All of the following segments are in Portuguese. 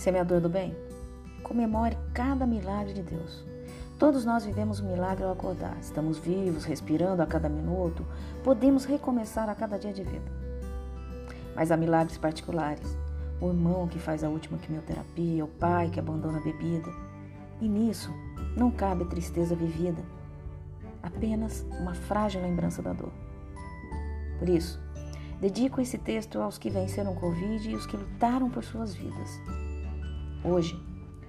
Semeador do bem, comemore cada milagre de Deus. Todos nós vivemos um milagre ao acordar. Estamos vivos, respirando a cada minuto, podemos recomeçar a cada dia de vida. Mas há milagres particulares. O irmão que faz a última quimioterapia, o pai que abandona a bebida. E nisso não cabe tristeza vivida, apenas uma frágil lembrança da dor. Por isso, dedico esse texto aos que venceram o Covid e os que lutaram por suas vidas. Hoje,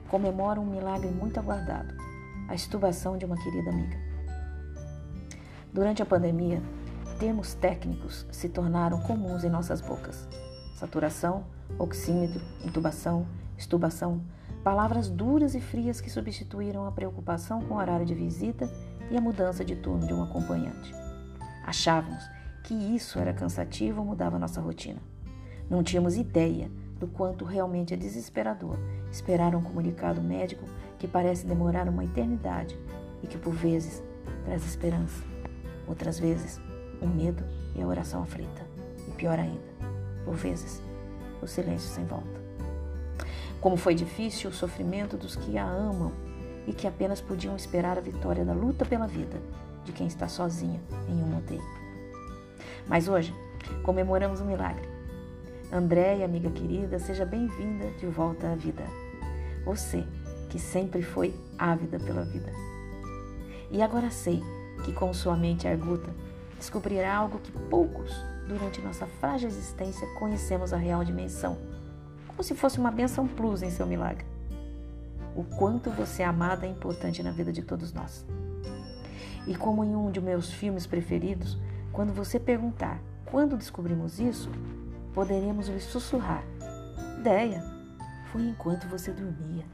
comemoro um milagre muito aguardado a estubação de uma querida amiga. Durante a pandemia, termos técnicos se tornaram comuns em nossas bocas. Saturação, oxímetro, intubação, estubação, palavras duras e frias que substituíram a preocupação com o horário de visita e a mudança de turno de um acompanhante. Achávamos que isso era cansativo ou mudava nossa rotina. Não tínhamos ideia do quanto realmente é desesperador esperar um comunicado médico que parece demorar uma eternidade e que por vezes traz esperança, outras vezes o medo e a oração aflita, e pior ainda, por vezes o silêncio sem volta. Como foi difícil o sofrimento dos que a amam e que apenas podiam esperar a vitória da luta pela vida de quem está sozinha em um odeio. Mas hoje comemoramos um milagre. Andréia, amiga querida, seja bem-vinda de volta à vida. Você que sempre foi ávida pela vida. E agora sei que com sua mente arguta descobrirá algo que poucos, durante nossa frágil existência, conhecemos a real dimensão, como se fosse uma benção plus em seu milagre. O quanto você é amada é importante na vida de todos nós. E como em um de meus filmes preferidos, quando você perguntar quando descobrimos isso, poderemos lhe sussurrar: Ideia, foi enquanto você dormia.